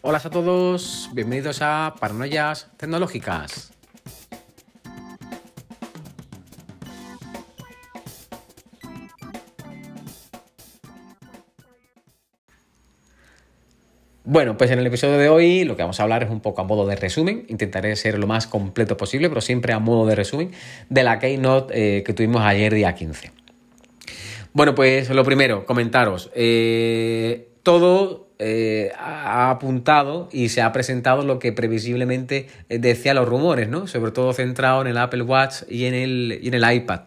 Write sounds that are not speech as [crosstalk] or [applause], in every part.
Hola a todos, bienvenidos a Paranoias Tecnológicas. Bueno, pues en el episodio de hoy lo que vamos a hablar es un poco a modo de resumen. Intentaré ser lo más completo posible, pero siempre a modo de resumen de la Keynote eh, que tuvimos ayer día 15. Bueno, pues lo primero, comentaros. Eh, todo eh, ha apuntado y se ha presentado lo que previsiblemente decía los rumores, ¿no? Sobre todo centrado en el Apple Watch y en el, y en el iPad.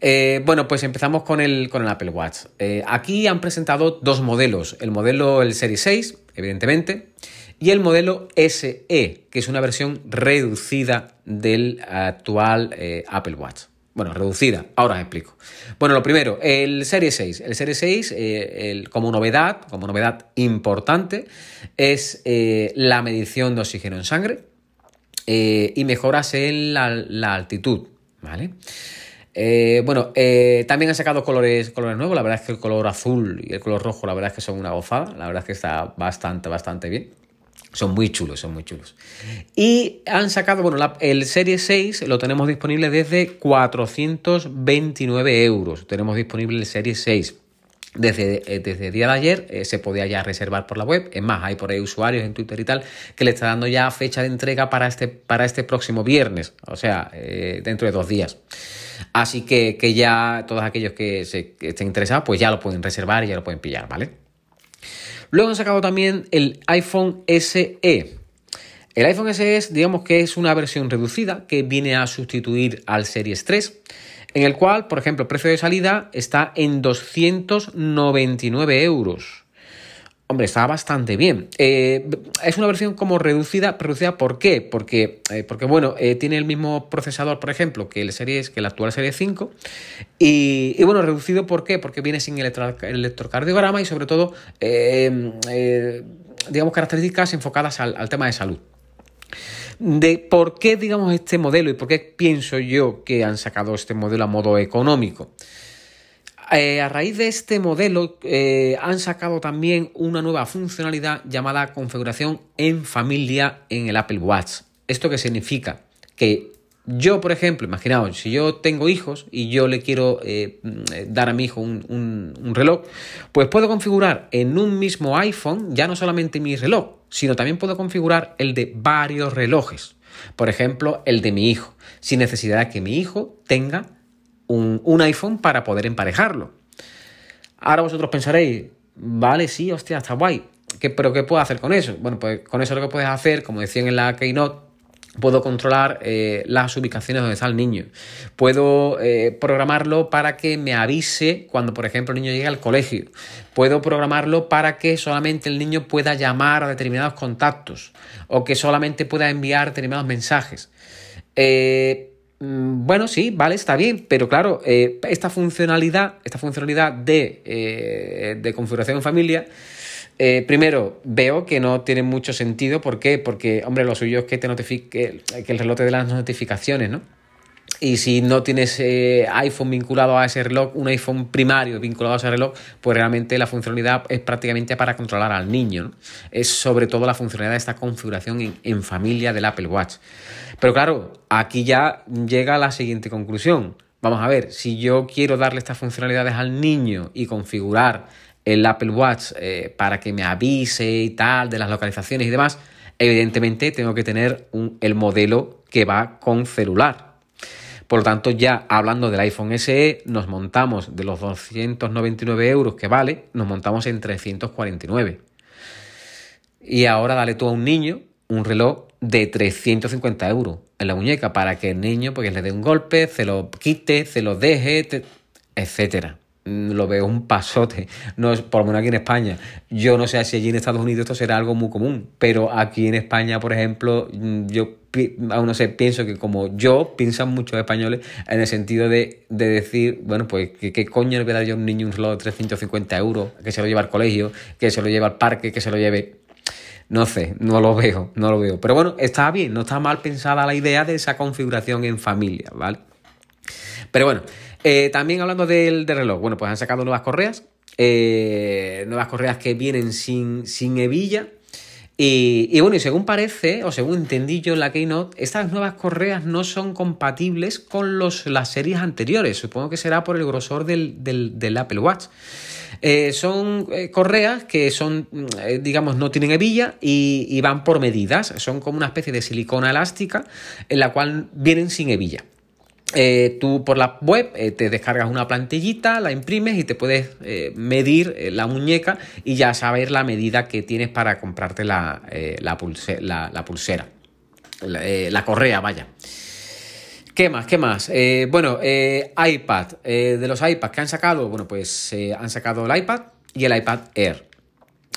Eh, bueno, pues empezamos con el, con el Apple Watch. Eh, aquí han presentado dos modelos. El modelo, el Series 6, evidentemente, y el modelo SE, que es una versión reducida del actual eh, Apple Watch. Bueno, reducida, ahora os explico. Bueno, lo primero, el Series 6. El Series 6, como novedad, como novedad importante, es la medición de oxígeno en sangre y mejoras en la, la altitud, ¿vale? Eh, bueno, eh, también han sacado colores, colores nuevos. La verdad es que el color azul y el color rojo, la verdad es que son una gozada. La verdad es que está bastante, bastante bien. Son muy chulos, son muy chulos. Y han sacado, bueno, el Serie 6 lo tenemos disponible desde 429 euros. Tenemos disponible el Serie 6. Desde, eh, desde, el día de ayer se podía ya reservar por la web. Es más, hay por ahí usuarios en Twitter y tal que le está dando ya fecha de entrega para este, para este próximo viernes, o sea, dentro de dos días. Así que, ya todos aquellos que, se, estén interesados, pues ya lo pueden reservar y ya lo pueden pillar, ¿vale? Luego han sacado también el iPhone SE. El iPhone SE es, digamos que es una versión reducida que viene a sustituir al Series 3, en el cual, por ejemplo, el precio de salida está en 299 euros. Hombre, está bastante bien. Eh, es una versión como reducida, reducida ¿por qué? Porque, eh, porque bueno, eh, tiene el mismo procesador, por ejemplo, que el Series, que la actual Serie 5. Y, bueno, reducido ¿por qué? Porque viene sin electrocardiograma y sobre todo, digamos, características enfocadas al, al tema de salud de por qué, digamos, este modelo y por qué pienso yo que han sacado este modelo a modo económico. Eh, a raíz de este modelo eh, han sacado también una nueva funcionalidad llamada configuración en familia en el Apple Watch. ¿Esto qué significa? Que yo, por ejemplo, imaginaos, si yo tengo hijos y yo le quiero eh, dar a mi hijo un, un, reloj, pues puedo configurar en un mismo iPhone ya no solamente mi reloj, sino también puedo configurar el de varios relojes. Por ejemplo, el de mi hijo, sin necesidad de que mi hijo tenga un, iPhone para poder emparejarlo. Ahora vosotros pensaréis, vale, sí, hostia, está guay. ¿Qué, ¿Pero qué puedo hacer con eso? Bueno, pues con eso lo que puedes hacer, como decían en la Keynote, puedo controlar eh, las ubicaciones donde está el niño. Puedo eh, programarlo para que me avise cuando, por ejemplo, el niño llegue al colegio. Puedo programarlo para que solamente el niño pueda llamar a determinados contactos o que solamente pueda enviar determinados mensajes. Eh, bueno, sí, vale, está bien, pero claro, eh, esta funcionalidad, esta funcionalidad de, eh, configuración en familia, eh, primero, veo que no tiene mucho sentido. ¿Por qué? Porque, hombre, lo suyo es que te notifique, que el reloj te dé las notificaciones, ¿no? Y si no tienes iPhone vinculado a ese reloj, un iPhone primario vinculado a ese reloj, pues realmente la funcionalidad es prácticamente para controlar al niño. ¿no? Es sobre todo la funcionalidad de esta configuración en, en familia del Apple Watch. Pero claro, aquí ya llega la siguiente conclusión. Vamos a ver, si yo quiero darle estas funcionalidades al niño y configurar el Apple Watch eh, para que me avise y tal de las localizaciones y demás, evidentemente tengo que tener el modelo que va con celular. Por lo tanto, ya hablando del iPhone SE, nos montamos de los 299 euros que vale, nos montamos en 349. Y ahora dale tú a un niño un reloj de 350 euros en la muñeca para que el niño pues, le dé un golpe, se lo quite, se lo deje, etc. etcétera. Lo veo un pasote, no es, por lo menos aquí en España. Yo no sé si allí en Estados Unidos esto será algo muy común, pero aquí en España, por ejemplo, mm, yo aún no sé, pienso que como yo, piensan muchos españoles en el sentido de, decir, bueno, pues, ¿qué, coño le voy a dar yo a un niño un reloj de 350 euros? Que se lo lleve al colegio, que se lo lleve al parque, que se lo lleve no sé, no lo veo, no lo veo. Pero bueno, está bien, no está mal pensada la idea de esa configuración en familia, ¿vale? Pero bueno, eh, también hablando del, reloj, bueno, pues han sacado nuevas correas, eh, nuevas correas que vienen sin, sin hebilla. Y, bueno, y según parece, o según entendí yo en la Keynote, estas nuevas correas no son compatibles con los, las series anteriores. Supongo que será por el grosor del, Apple Watch. Eh, son correas que son, eh, digamos, no tienen hebilla y, van por medidas. Son como una especie de silicona elástica en la cual vienen sin hebilla. Eh, tú por la web eh, te descargas una plantillita, la imprimes y te puedes eh, medir la muñeca y ya saber la medida que tienes para comprarte la, la, pulsera, la, correa, vaya. ¿Qué más? ¿Qué más? bueno, iPad. de los iPads que han sacado, bueno, pues han sacado el iPad y el iPad Air.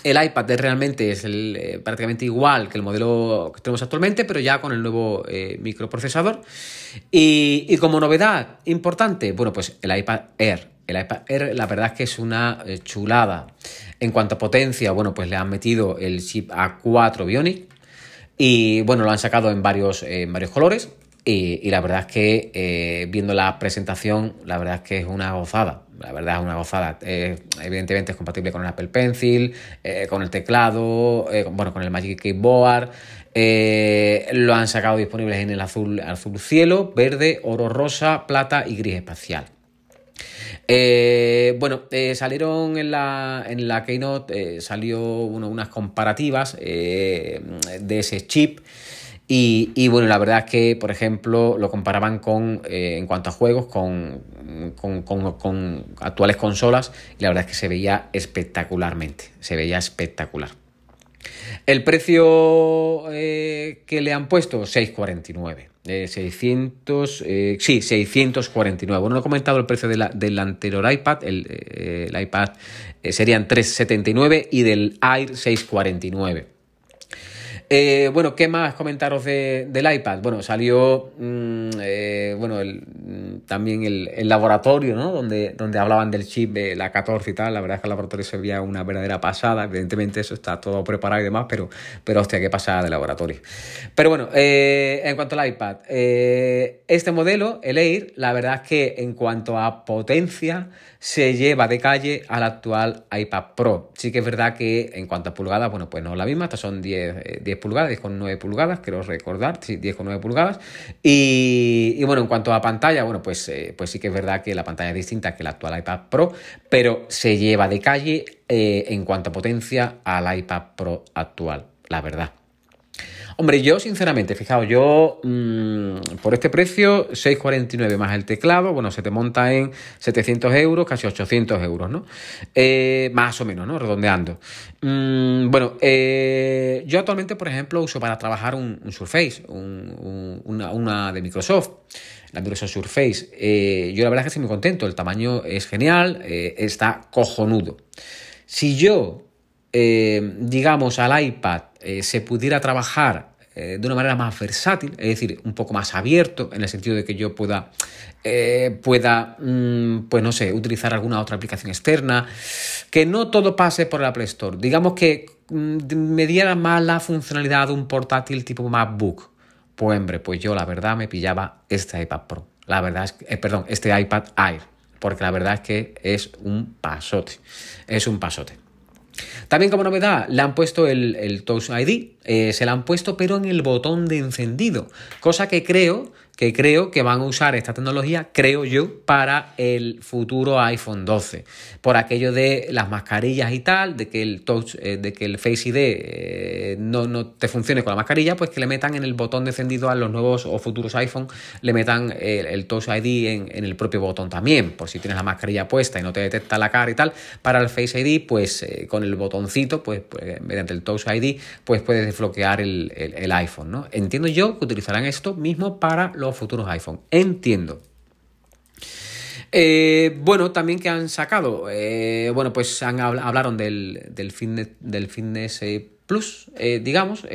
El iPad realmente es el, prácticamente igual que el modelo que tenemos actualmente, pero ya con el nuevo microprocesador. Y, como novedad importante, bueno, pues el iPad Air. El iPad Air, la verdad es que es una eh, chulada. En cuanto a potencia, bueno, pues le han metido el chip A4 Bionic. Y bueno, lo han sacado en varios, colores. Y, la verdad es que eh, viendo la presentación, la verdad es que es una gozada. La verdad es una gozada. Eh, evidentemente es compatible con el Apple Pencil, con el teclado, bueno, con el Magic Keyboard. Eh, lo han sacado disponibles en el azul, azul cielo, verde, oro rosa, plata y gris espacial. Eh, bueno, eh, salieron en la, en la Keynote, salió unas comparativas de ese chip. Y, bueno, la verdad es que, por ejemplo, lo comparaban con, en cuanto a juegos, con, con, actuales consolas, y la verdad es que se veía espectacularmente, se veía espectacular. El precio eh, que le han puesto, 6,49. 600, eh, sí, 649. Bueno, no he comentado el precio del anterior iPad. El, eh, el iPad serían 379 y del Air 649. Eh, bueno, ¿qué más comentaros del iPad? Bueno, salió mm, eh, bueno, mm, también el, laboratorio, ¿no? Donde, donde hablaban del chip de la 14 y tal. La verdad es que el laboratorio se veía una verdadera pasada. Evidentemente eso está todo preparado y demás, pero, pero hostia, qué pasada de laboratorio. Pero bueno, eh, en cuanto al iPad, este modelo, el Air, la verdad es que en cuanto a potencia, se lleva de calle al actual iPad Pro. Sí que es verdad que en cuanto a pulgadas, bueno, pues no es la misma, estas son 10, 10 pulgadas, 10,9 pulgadas, quiero recordar, sí, 10,9 pulgadas. Y, bueno, en cuanto a pantalla, bueno, pues, eh, pues sí que es verdad que la pantalla es distinta que el actual iPad Pro, pero se lleva de calle eh, en cuanto a potencia al iPad Pro actual, la verdad. Hombre, yo sinceramente, fijaos, yo mmm, por este precio, 6,49 más el teclado, bueno, se te monta en 700 euros, casi 800 euros, ¿no? Eh, más o menos, ¿no? Redondeando. Mm, bueno, eh, yo actualmente, por ejemplo, uso para trabajar un, Surface, una, de Microsoft la Microsoft Surface. Eh, yo la verdad es que estoy muy contento, el tamaño es genial, está cojonudo. Si yo, digamos, al iPad se pudiera trabajar eh, de una manera más versátil, es decir, un poco más abierto, en el sentido de que yo pueda, eh, pueda mm, pues no sé, utilizar alguna otra aplicación externa, que no todo pase por el Apple Store. Digamos que mm, me diera más la funcionalidad de un portátil tipo MacBook. Pues hombre, pues yo la verdad me pillaba este iPad Pro. La verdad es eh, perdón, este iPad Air. Porque la verdad es que es un pasote. Es un pasote. También como novedad le han puesto el, el Touch ID, eh, se la han puesto pero en el botón de encendido, cosa que creo que creo que van a usar esta tecnología, creo yo, para el futuro iPhone 12. Por aquello de las mascarillas y tal, de que el touch, eh, de que el Face ID eh, no, no, te funcione con la mascarilla, pues que le metan en el botón de encendido a los nuevos o futuros iPhone, le metan el, Touch ID en, el propio botón también, por si tienes la mascarilla puesta y no te detecta la cara y tal. Para el Face ID, pues eh, con el botoncito, pues, pues, mediante el Touch ID, pues puedes desbloquear el, el iPhone, ¿no? Entiendo yo que utilizarán esto mismo para los futuros iPhone. Entiendo. Eh, bueno, también que han sacado, eh, bueno, pues han, hablaron del, del Fitness, del fitness eh, Plus, digamos,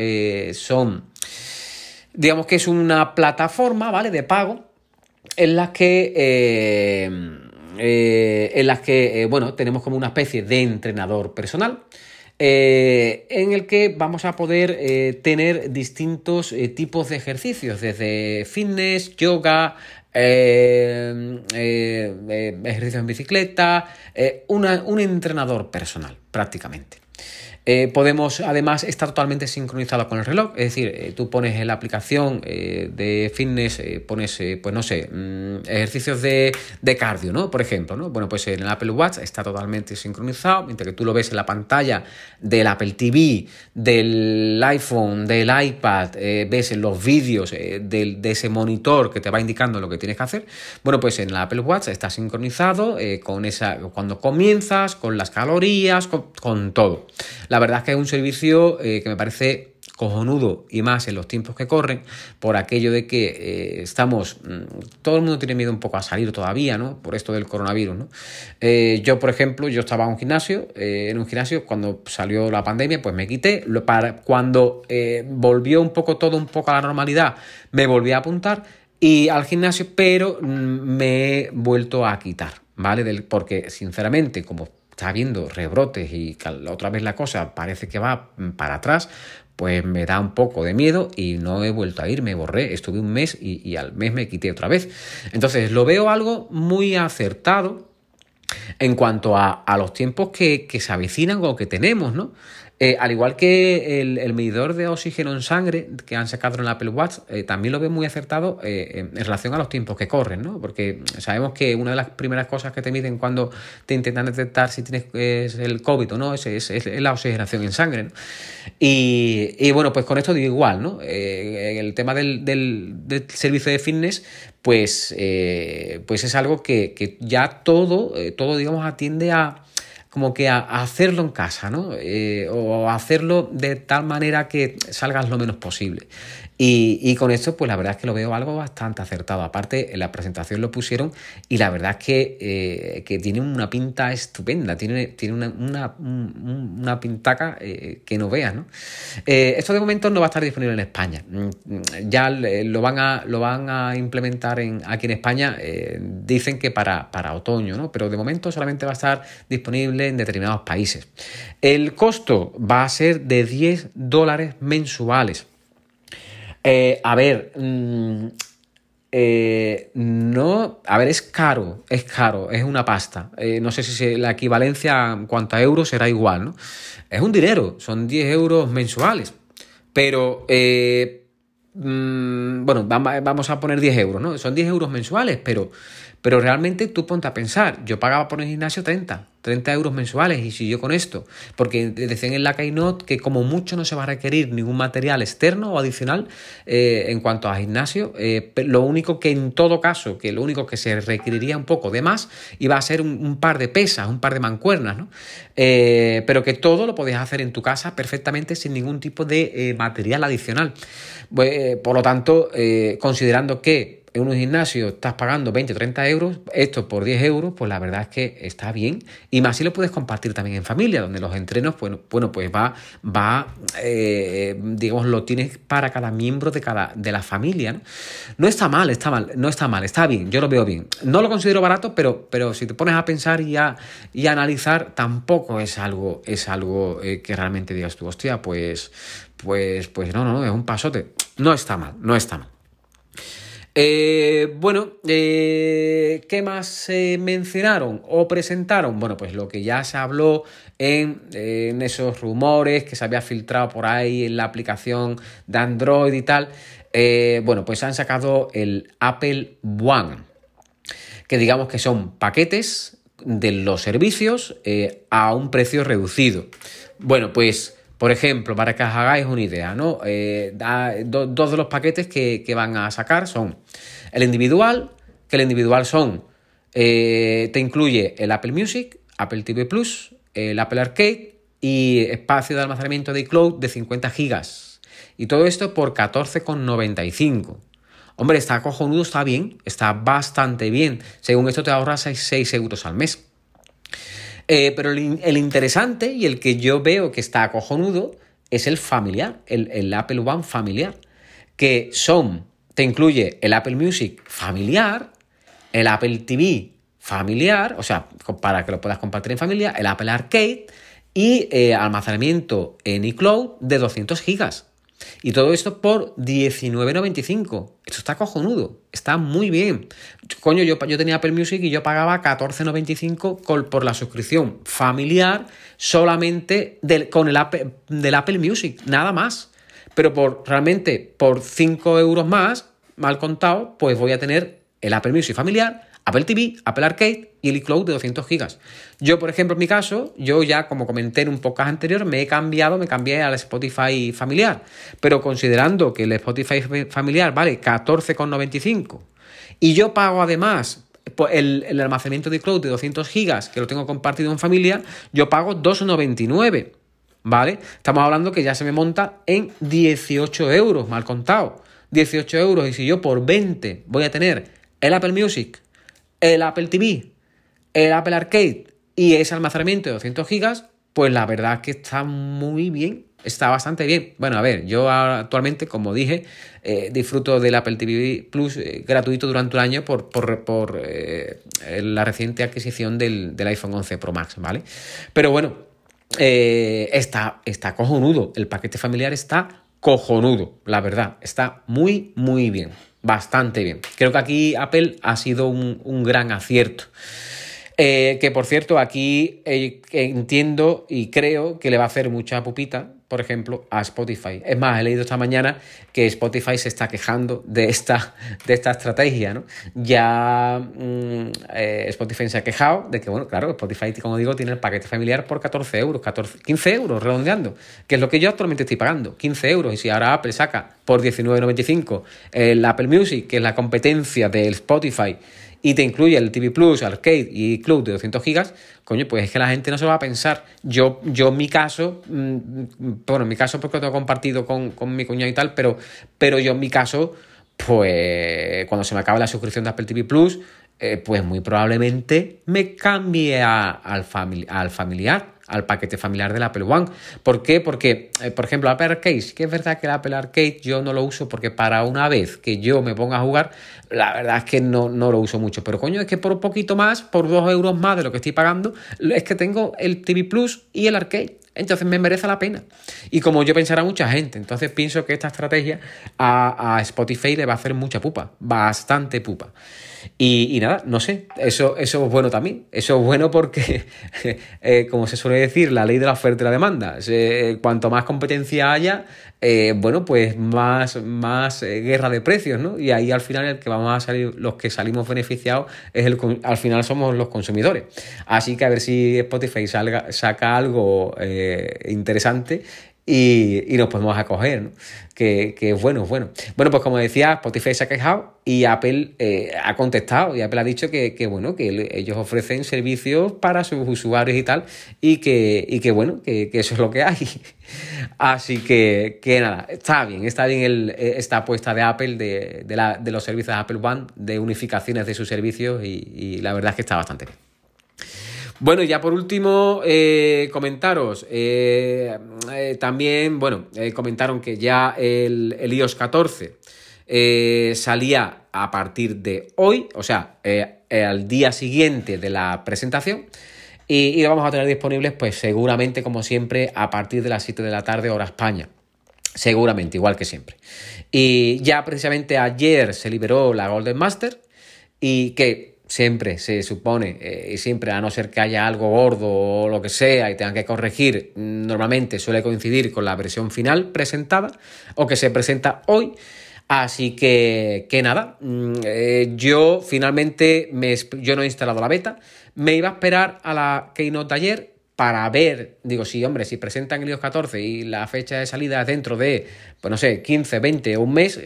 son, digamos que es una plataforma, ¿vale? De pago en la que, en las que, bueno, tenemos como una especie de entrenador personal eh, en el que vamos a poder eh, tener distintos eh, tipos de ejercicios, desde fitness, yoga, ejercicios en bicicleta, un entrenador personal prácticamente. Eh, podemos, además, estar totalmente sincronizado con el reloj, es decir, eh, tú pones en la aplicación eh, de fitness, pones, pues no sé, mm, ejercicios de, de, cardio, ¿no? Por ejemplo, ¿no? Bueno, pues en el Apple Watch está totalmente sincronizado, mientras que tú lo ves en la pantalla del Apple TV, del iPhone, del iPad, ves en los vídeos de, ese monitor que te va indicando lo que tienes que hacer. Bueno, pues en el Apple Watch está sincronizado con esa, cuando comienzas, con las calorías, con, todo. Verdad es que es un servicio eh, que me parece cojonudo y más en los tiempos que corren, por aquello de que eh, estamos, mm, todo el mundo tiene miedo un poco a salir todavía, ¿no? Por esto del coronavirus. Eh, yo, por ejemplo, yo estaba en un gimnasio, en un gimnasio, cuando salió la pandemia, pues me quité, para, cuando volvió un poco todo un poco a la normalidad, me volví a apuntar y al gimnasio, pero mm, me he vuelto a quitar, ¿vale? Del, porque, sinceramente, como está habiendo rebrotes y otra vez la cosa parece que va para atrás, pues me da un poco de miedo y no he vuelto a ir, me borré, estuve un mes y, al mes me quité otra vez. Entonces lo veo algo muy acertado en cuanto a, los tiempos que, que, se avecinan o que tenemos, ¿no? Eh, al igual que el, medidor de oxígeno en sangre que han sacado en el Apple Watch, eh, también lo veo muy acertado eh, en relación a los tiempos que corren, ¿no? Porque sabemos que una de las primeras cosas que te miden cuando te intentan detectar si tienes el COVID o no es, es, la oxigenación en sangre, ¿no? y, bueno, pues con esto digo igual, ¿no? el tema del, servicio de fitness, pues, pues es algo que, que ya todo, todo, digamos, atiende a como que a, hacerlo en casa, ¿no? Eh, o hacerlo de tal manera que salgas lo menos posible. Y, con esto, pues la verdad es que lo veo algo bastante acertado. Aparte, en la presentación lo pusieron y la verdad es que, eh, tiene una pinta estupenda, tiene, tiene una, una, pintaca eh, que no veas, ¿no? esto de momento no va a estar disponible en España. Mm, ya lo van a, lo van a implementar en, aquí en España, dicen que para, para otoño, ¿no? Pero de momento solamente va a estar disponible en determinados países. El costo va a ser de 10 dólares mensuales. Eh, a ver, mm, eh, no, a ver, es caro, es caro, es una pasta. Eh, no sé si la equivalencia en cuanto a euros será igual, ¿no? Es un dinero, son 10 euros mensuales. Pero, mm, bueno, vamos a poner 10 euros, ¿no? Son 10 euros mensuales, pero pero realmente tú ponte a pensar, yo pagaba por el gimnasio 30, 30 euros mensuales y si yo con esto, porque decían en la Keynote que como mucho no se va a requerir ningún material externo o adicional eh, en cuanto a gimnasio, eh, lo único que en todo caso, que lo único que se requeriría un poco de más iba a ser un, par de pesas, un par de mancuernas, ¿no? Eh, pero que todo lo podías hacer en tu casa perfectamente sin ningún tipo de material adicional. Por lo tanto, considerando que en un gimnasio estás pagando 20 o 30 euros, esto por 10 euros, pues la verdad es que está bien. Y más si lo puedes compartir también en familia, donde los entrenos, bueno, bueno pues va, va eh, digamos, lo tienes para cada miembro de, cada, de la familia. ¿no? ¿no? está mal, está mal, no está mal, está bien, yo lo veo bien. No lo considero barato, pero, pero si te pones a pensar y a, y analizar, tampoco es algo, es algo eh, que realmente digas tú, hostia, pues, pues, pues no, no, no, es un pasote. No está mal, no está mal. Eh, bueno, eh, ¿qué más se mencionaron o presentaron? Bueno, pues lo que ya se habló en, esos rumores que se había filtrado por ahí en la aplicación de Android y tal. Eh, bueno, pues han sacado el Apple One, que digamos que son paquetes de los servicios a un precio reducido. Bueno, pues por ejemplo, para que os hagáis una idea, ¿no? Eh, dos de los paquetes que, van a sacar son el individual, que el individual son, eh, te incluye el Apple Music, Apple TV Plus, el Apple Arcade y espacio de almacenamiento de iCloud de 50 gigas. Y todo esto por 14,95. Hombre, está cojonudo, está bien, está bastante bien. Según esto te ahorras 6 euros al mes. Eh, pero el, interesante y el que yo veo que está acojonudo es el familiar, el, Apple One familiar, que son, te incluye el Apple Music familiar, el Apple TV familiar, o sea, para que lo puedas compartir en familia, el Apple Arcade y eh, almacenamiento en iCloud de 200 gigas. Y todo esto por 19.95. Esto está cojonudo. Está muy bien. Coño, yo, yo tenía Apple Music y yo pagaba 14.95 por la suscripción familiar solamente del, con el Apple, del Apple Music. Nada más. Pero por realmente por 5 euros más, mal contado, pues voy a tener el Apple Music familiar, Apple TV, Apple Arcade y el iCloud de 200 GB. Yo, por ejemplo, en mi caso, yo ya, como comenté en un podcast anterior, me he cambiado, me cambié al Spotify familiar. Pero considerando que el Spotify familiar vale 14,95 y yo pago además pues, el, almacenamiento de iCloud de 200 GB, que lo tengo compartido en familia, yo pago 2,99. ¿Vale? Estamos hablando que ya se me monta en 18 euros, mal contado. 18 euros. Y si yo por 20 voy a tener el Apple Music, el Apple TV, el Apple Arcade y ese almacenamiento de 200 gigas, pues la verdad que está muy bien, está bastante bien. Bueno, a ver, yo actualmente, como dije, eh, disfruto del Apple TV Plus eh, gratuito durante un año por, por, eh, la reciente adquisición del, del, iPhone 11 Pro Max, ¿vale? Pero bueno, está, está cojonudo, el paquete familiar está cojonudo, la verdad, está muy, muy bien bastante bien. Creo que aquí Apple ha sido un, gran acierto. Eh, que por cierto, aquí eh, entiendo y creo que le va a hacer mucha pupita, por ejemplo, a Spotify. Es más, he leído esta mañana que Spotify se está quejando de esta, de esta estrategia, ¿no? Ya mm, eh, Spotify se ha quejado de que, bueno, claro, Spotify, como digo, tiene el paquete familiar por 14 euros, 14, 15 euros, redondeando, que es lo que yo actualmente estoy pagando, 15 euros. Y si ahora Apple saca por 19,95 el Apple Music, que es la competencia del Spotify, y te incluye el TV Plus, Arcade y Club de 200 gigas, coño, pues es que la gente no se va a pensar. Yo, yo en mi caso, mm, bueno, en mi caso porque lo tengo compartido con, mi cuñado y tal, pero, pero yo en mi caso, pues cuando se me acabe la suscripción de Apple TV Plus, eh, pues muy probablemente me cambie al, al familiar al paquete familiar del Apple One. ¿Por qué? Porque, eh, por ejemplo, Apple Arcade, que es verdad que el Apple Arcade yo no lo uso porque para una vez que yo me ponga a jugar, la verdad es que no, no lo uso mucho. Pero coño, es que por un poquito más, por dos euros más de lo que estoy pagando, es que tengo el TV Plus y el Arcade. Entonces me merece la pena. Y como yo pensara mucha gente, entonces pienso que esta estrategia a, a Spotify le va a hacer mucha pupa, bastante pupa. Y, nada, no sé, eso, eso es bueno también. Eso es bueno porque, [laughs] eh, como se suele decir, la ley de la oferta y la demanda. cuanto más competencia haya, eh, bueno, pues más, más eh, guerra de precios, ¿no? Y ahí al final el que vamos a salir, los que salimos beneficiados, es el, al final somos los consumidores. Así que a ver si Spotify salga, saca algo interesante y, nos podemos acoger, ¿no? Que, es bueno, es bueno. Bueno, pues como decía, Spotify se ha quejado y Apple eh, ha contestado y Apple ha dicho que, bueno, que ellos ofrecen servicios para sus usuarios y tal y que, y que bueno, que, eso es lo que hay. [laughs] Así que, que nada, está bien, está bien el, esta apuesta de Apple de, de, la, de los servicios de Apple One, de unificaciones de sus servicios y, y la verdad es que está bastante bien. Bueno, ya por último, eh, comentaros. Eh, eh, también, bueno, comentaron que ya el, iOS 14 salía a partir de hoy, o sea, al día siguiente de la presentación. Y, lo vamos a tener disponibles, pues seguramente, como siempre, a partir de las 7 de la tarde, hora España. Seguramente, igual que siempre. Y ya precisamente ayer se liberó la Golden Master y que siempre se supone, eh, y siempre a no ser que haya algo gordo o lo que sea y tengan que corregir, normalmente suele coincidir con la versión final presentada o que se presenta hoy. Así que, que nada, mm, eh, yo finalmente me, yo no he instalado la beta, me iba a esperar a la keynote de ayer para ver, digo, sí, hombre, si presentan el iOS 14 y la fecha de salida es dentro de, pues no sé, 15, 20 o un mes,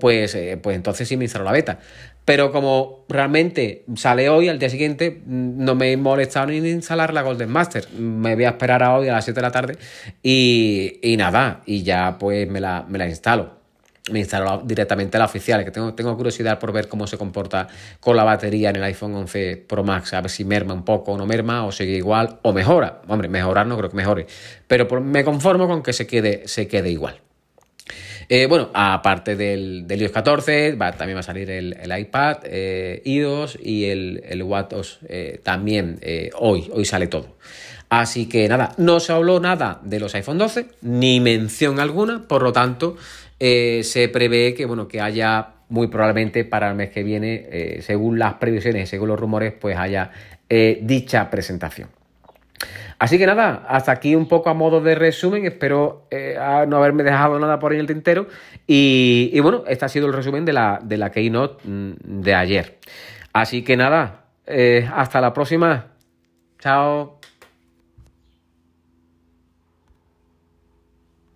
pues, eh, pues entonces sí me instalo la beta. Pero como realmente sale hoy, al día siguiente, mm, no me he molestado ni instalar la Golden Master. Me voy a esperar a hoy a las 7 de la tarde y, y nada, y ya pues me la, me la instalo. Me instalo directamente la oficial, que tengo, tengo curiosidad por ver cómo se comporta con la batería en el iPhone 11 Pro Max, a ver si merma un poco o no merma, o sigue igual, o mejora. Hombre, mejorar no creo que mejore, pero me conformo con que se quede, se quede igual. Eh, bueno, aparte del, del, iOS 14, también va a salir el, iPad, eh, iOS y el, el WatchOS eh, también hoy, hoy sale todo. Así que nada, no se habló nada de los iPhone 12, ni mención alguna, por lo tanto, eh, se prevé que, bueno, que haya muy probablemente para el mes que viene, eh, según las previsiones y según los rumores, pues haya eh, dicha presentación. Así que nada, hasta aquí un poco a modo de resumen. Espero no haberme dejado nada por ahí en el tintero. Y, bueno, este ha sido el resumen de la, de la Keynote mm, de ayer. Así que nada, hasta la próxima. Chao.